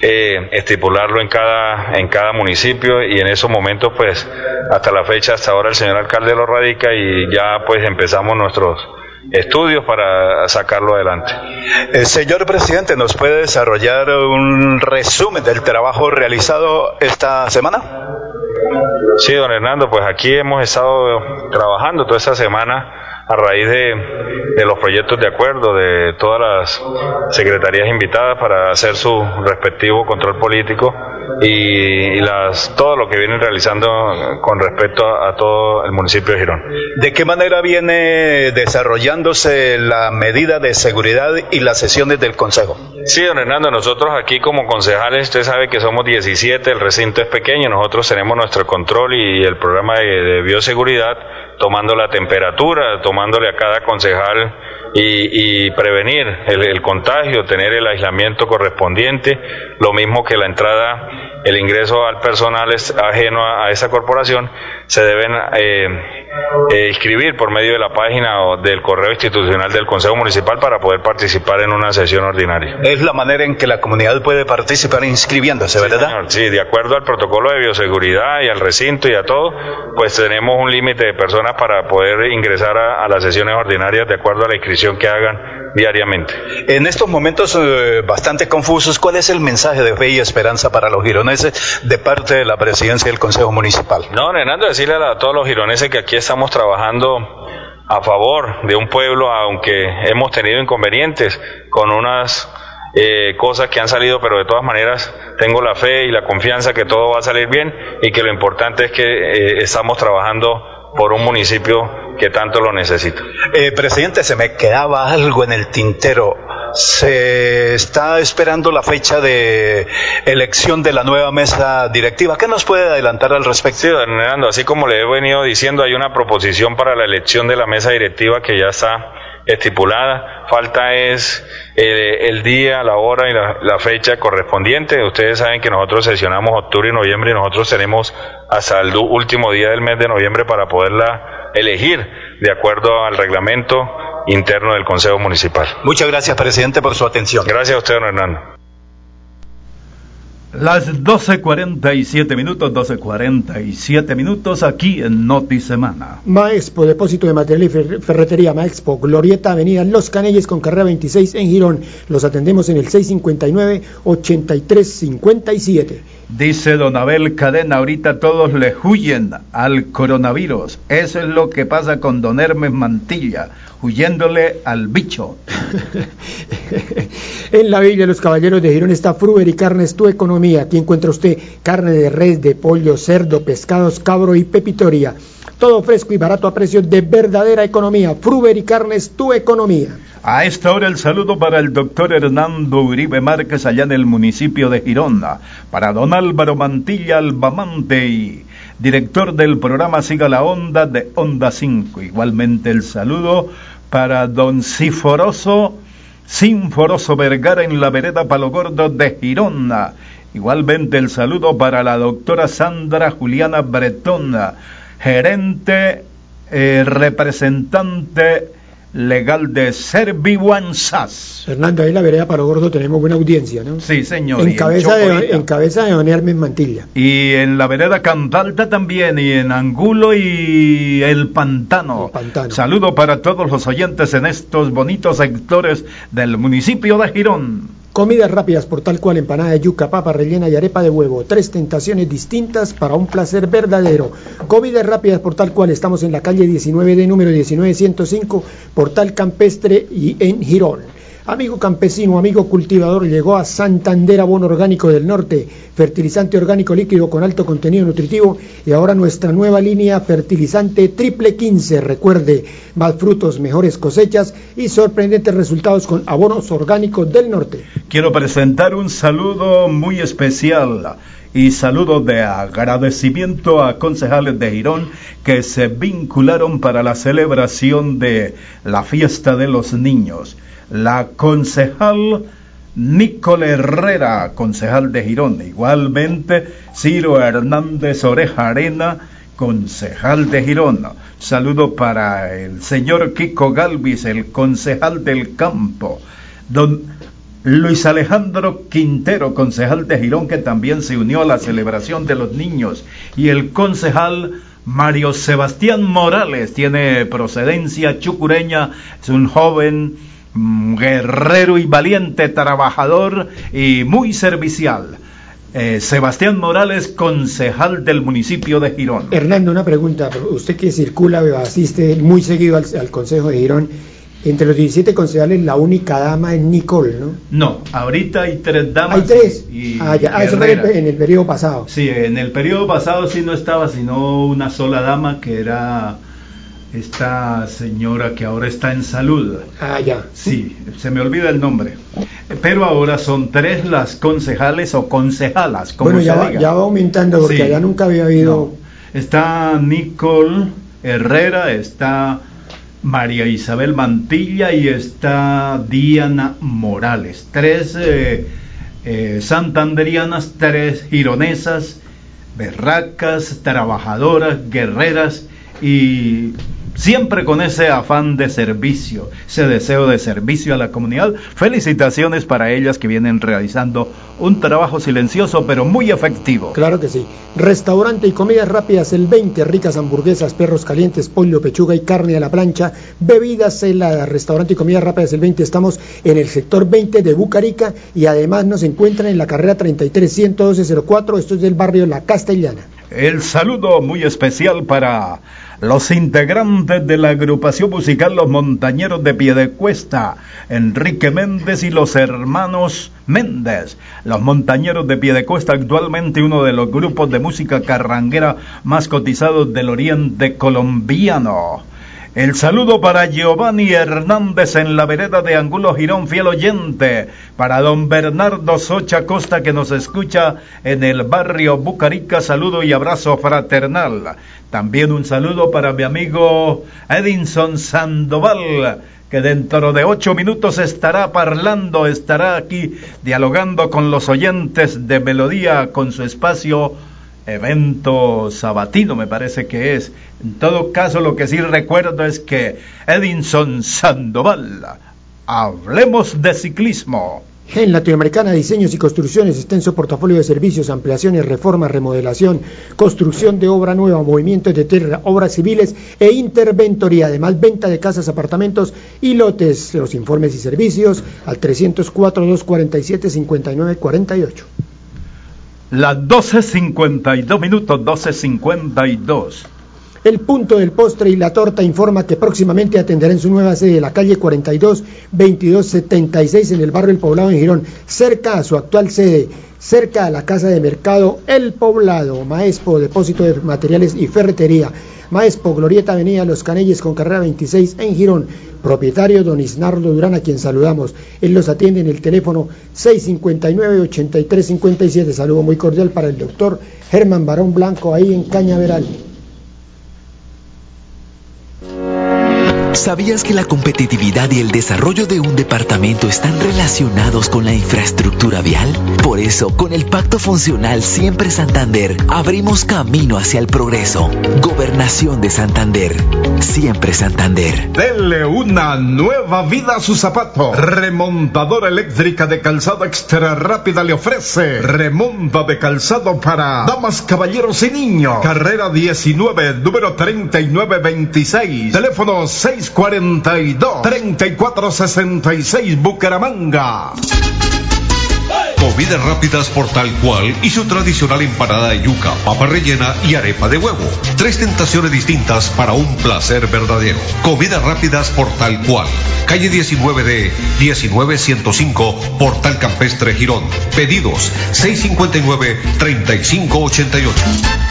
eh, estipularlo en cada, en cada municipio y en esos momentos pues hasta la fecha, hasta ahora el señor alcalde lo radica y ya pues empezamos nuestros estudios para sacarlo adelante. Eh, señor presidente, ¿nos puede desarrollar un resumen del trabajo realizado esta semana? Sí, don Hernando, pues aquí hemos estado trabajando toda esta semana a raíz de, de, los proyectos de acuerdo de todas las secretarías invitadas para hacer su respectivo control político y, y las, todo lo que vienen realizando con respecto a, a, todo el municipio de Girón. ¿De qué manera viene desarrollándose la medida de seguridad y las sesiones del Consejo? Sí, don Hernando, nosotros aquí como concejales, usted sabe que somos 17, el recinto es pequeño, nosotros tenemos nuestro control y el programa de, de bioseguridad tomando la temperatura, tomándole a cada concejal y, y prevenir el, el, contagio, tener el aislamiento correspondiente, lo mismo que la entrada, el ingreso al personal ajeno a, a esa corporación, se deben eh, eh, inscribir por medio de la página o del correo institucional del Consejo Municipal para poder participar en una sesión ordinaria. Es la manera en que la comunidad puede participar inscribiéndose, sí, ¿verdad? Señor, sí, de acuerdo al protocolo de bioseguridad y al recinto y a todo, pues tenemos un límite de personas para poder ingresar a, a las sesiones ordinarias de acuerdo a la inscripción que hagan diariamente. En estos momentos eh, bastante confusos, ¿cuál es el mensaje de fe y esperanza para los gironeses de parte de la presidencia del Consejo Municipal? No, Hernando, decirle a, todos los gironeses que aquí estamos trabajando a favor de un pueblo, aunque hemos tenido inconvenientes con unas eh, cosas que han salido, pero de todas maneras tengo la fe y la confianza que todo va a salir bien y que lo importante es que eh, estamos trabajando por un municipio que tanto lo necesita. Eh, presidente, se me quedaba algo en el tintero. Se está esperando la fecha de elección de la nueva mesa directiva. ¿Qué nos puede adelantar al respecto? Sí, don Hernando, así como le he venido diciendo, hay una proposición para la elección de la mesa directiva que ya está estipulada. Falta es eh, el día, la hora y la, la, fecha correspondiente. Ustedes saben que nosotros sesionamos octubre y noviembre y nosotros tenemos hasta el último día del mes de noviembre para poderla elegir de acuerdo al reglamento interno del Consejo Municipal. Muchas gracias, presidente, por su atención. Gracias a usted, don Hernando. Las 12.47 minutos, 12.47 minutos aquí en Noti Semana. Maexpo, depósito de material y ferretería Maexpo, Glorieta Avenida Los Canelles con carrera 26 en Girón. Los atendemos en el 659-8357. Dice don Abel Cadena, ahorita todos le huyen al coronavirus. Eso es lo que pasa con don Hermes Mantilla huyéndole al bicho. (laughs) en la Biblia los caballeros de Girón está Fruber y carnes tu economía. Aquí encuentra usted carne de res, de pollo, cerdo, pescados, cabro y pepitoria. Todo fresco y barato a precios de verdadera economía. Fruber y carnes tu economía. A esta hora el saludo para el doctor Hernando Uribe Márquez allá en el municipio de Gironda, para don Álvaro Mantilla Albamante y director del programa Siga la Onda de Onda 5. Igualmente el saludo para don Ciforoso, Sinforoso Vergara en la vereda Palo Gordo de Girona. Igualmente el saludo para la doctora Sandra Juliana Bretona, gerente, eh, representante legal de Serviguanzas. Fernando, ahí en la vereda Palo Gordo tenemos buena audiencia, ¿no? Sí, señor. En, cabeza de, en cabeza de Don Hermes Mantilla. Y en la vereda Cantalta también, y en Angulo y el Pantano. El Pantano. Saludo para todos los oyentes en estos bonitos sectores del municipio de Girón. Comidas rápidas por tal cual empanada de yuca, papa rellena y arepa de huevo. Tres tentaciones distintas para un placer verdadero. Comidas rápidas por tal cual estamos en la calle 19 de número 19105, Portal Campestre y en Girón. Amigo campesino, amigo cultivador, llegó a Santander Abono Orgánico del Norte, fertilizante orgánico líquido con alto contenido nutritivo y ahora nuestra nueva línea fertilizante triple 15. Recuerde, más frutos, mejores cosechas y sorprendentes resultados con abonos orgánicos del norte. Quiero presentar un saludo muy especial y saludo de agradecimiento a concejales de Girón que se vincularon para la celebración de la fiesta de los niños la concejal Nicole Herrera, concejal de Girón. Igualmente, Ciro Hernández Oreja Arena, concejal de Girón. Saludo para el señor Kiko Galvis, el concejal del campo. Don Luis Alejandro Quintero, concejal de Girón, que también se unió a la celebración de los niños. Y el concejal Mario Sebastián Morales, tiene procedencia chucureña, es un joven guerrero y valiente, trabajador y muy servicial. Eh, Sebastián Morales, concejal del municipio de Girón. Hernando, una pregunta. Usted que circula, asiste muy seguido al, Consejo de Girón. Entre los 17 concejales, la única dama es Nicole, ¿no? No, ahorita hay tres damas. Hay tres. ah, ya. Ah, eso fue en el periodo pasado. Sí, en el periodo pasado sí no estaba, sino una sola dama que era esta señora que ahora está en salud. Ah, ya. Sí, se me olvida el nombre. Pero ahora son tres las concejales o concejalas, como bueno, ya, va, ya va aumentando porque allá nunca había habido. Está Nicole Herrera, está María Isabel Mantilla y está Diana Morales. Tres eh, eh, santanderianas, tres gironesas, berracas, trabajadoras, guerreras y siempre con ese afán de servicio, ese deseo de servicio a la comunidad. Felicitaciones para ellas que vienen realizando un trabajo silencioso pero muy efectivo. Claro que sí. Restaurante y comidas rápidas el 20, ricas hamburguesas, perros calientes, pollo, pechuga y carne a la plancha, bebidas heladas. Restaurante y comidas rápidas el 20, estamos en el sector 20 de Bucarica y además nos encuentran en la carrera 33 112 04, esto es del barrio La Castellana. El saludo muy especial para los integrantes de la agrupación musical Los Montañeros de Piedecuesta, Enrique Méndez y los hermanos Méndez. Los Montañeros de Piedecuesta, actualmente uno de los grupos de música carranguera más cotizados del oriente colombiano. El saludo para Giovanni Hernández en la vereda de Angulo Girón, fiel oyente. Para don Bernardo Socha Costa que nos escucha en el barrio Bucarica, saludo y abrazo fraternal. También un saludo para mi amigo Edinson Sandoval que dentro de ocho minutos estará parlando, estará aquí dialogando con los oyentes de Melodía con su espacio evento sabatino, me parece que es. En todo caso, lo que sí recuerdo es que Edinson Sandoval, hablemos de ciclismo. En Latinoamericana, diseños y construcciones, extenso portafolio de servicios, ampliaciones, reforma, remodelación, construcción de obra nueva, movimientos de tierra, obras civiles e interventoría. Además, venta de casas, apartamentos y lotes. Los informes y servicios al 304-247-5948. Las 12.52 minutos, 12.52. El punto del postre y la torta informa que próximamente atenderá en su nueva sede de la calle 42 2276 en el barrio El Poblado en Girón, cerca a su actual sede, cerca a la casa de mercado El Poblado, Maespo, depósito de materiales y ferretería. Maespo, Glorieta Avenida Los Canelles con carrera 26 en Girón. Propietario Don Isnardo Durán, a quien saludamos. Él los atiende en el teléfono 659-8357. Saludo muy cordial para el doctor Germán Barón Blanco ahí en Cañaveral. ¿Sabías que la competitividad y el desarrollo de un departamento están relacionados con la infraestructura vial? Por eso, con el Pacto Funcional Siempre Santander, abrimos camino hacia el progreso. Gobernación de Santander. Siempre Santander. Dele una nueva vida a su zapato. Remontadora eléctrica de calzado extra rápida le ofrece. Remonta de calzado para damas, caballeros y niños. Carrera 19, número 3926. Teléfono 6 42 3466 Bucaramanga. Comidas rápidas por tal cual y su tradicional empanada de yuca, papa rellena y arepa de huevo. Tres tentaciones distintas para un placer verdadero. Comidas rápidas por tal cual. Calle 19 de 19105, Portal Campestre Girón. Pedidos 659-3588.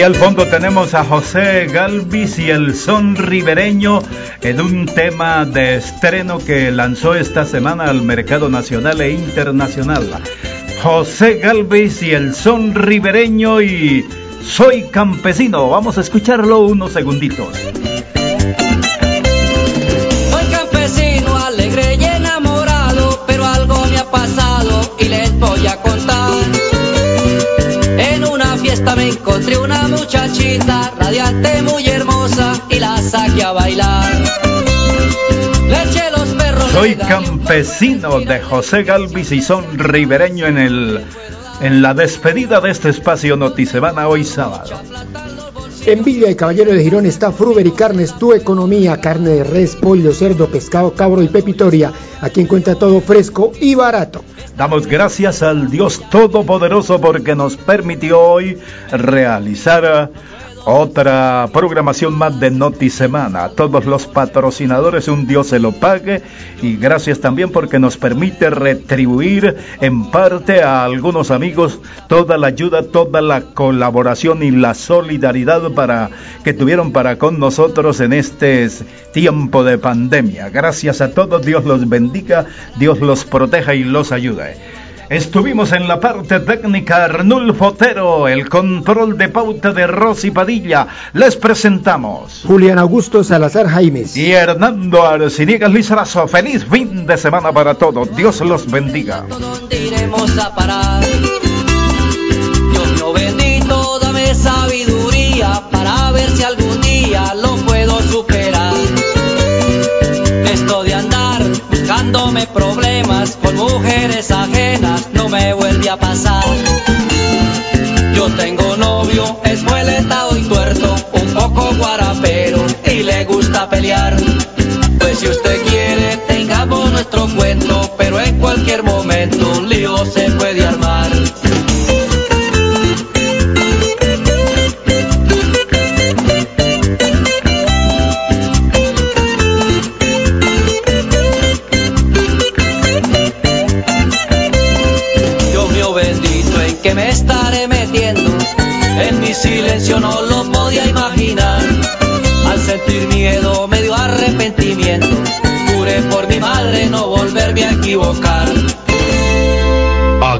Ahí al fondo tenemos a José Galvis y el son ribereño en un tema de estreno que lanzó esta semana al mercado nacional e internacional. José Galvis y el son ribereño y Soy campesino. Vamos a escucharlo unos segunditos. Encontré una muchachita radiante, muy hermosa y la saqué a bailar. Le eché los perros. Soy campesino de José Galvis y son ribereño en el en la despedida de este espacio Noticebana hoy sábado. En Villa y Caballero de Girón está Fruber y Carnes, tu economía, carne de res, pollo, cerdo, pescado, cabro y pepitoria. Aquí encuentra todo fresco y barato. Damos gracias al Dios Todopoderoso porque nos permitió hoy realizar otra programación más de Noti Semana. A todos los patrocinadores un Dios se lo pague y gracias también porque nos permite retribuir en parte a algunos amigos toda la ayuda, toda la colaboración y la solidaridad para que tuvieron para con nosotros en este tiempo de pandemia. Gracias a todos, Dios los bendiga, Dios los proteja y los ayude. Estuvimos en la parte técnica Arnulfo Otero, el control de pauta de Rosy Padilla. Les presentamos Julián Augusto Salazar Jaimes y Hernando Arciniegas Lizarazo. Feliz fin de semana para todos. Dios los bendiga. ¿Dónde iremos a parar? Dios mío bendito, dame sabiduría para ver si algún día lo puedo superar. Esto de andar buscándome problemas con mujeres ajenas no me vuelve a pasar.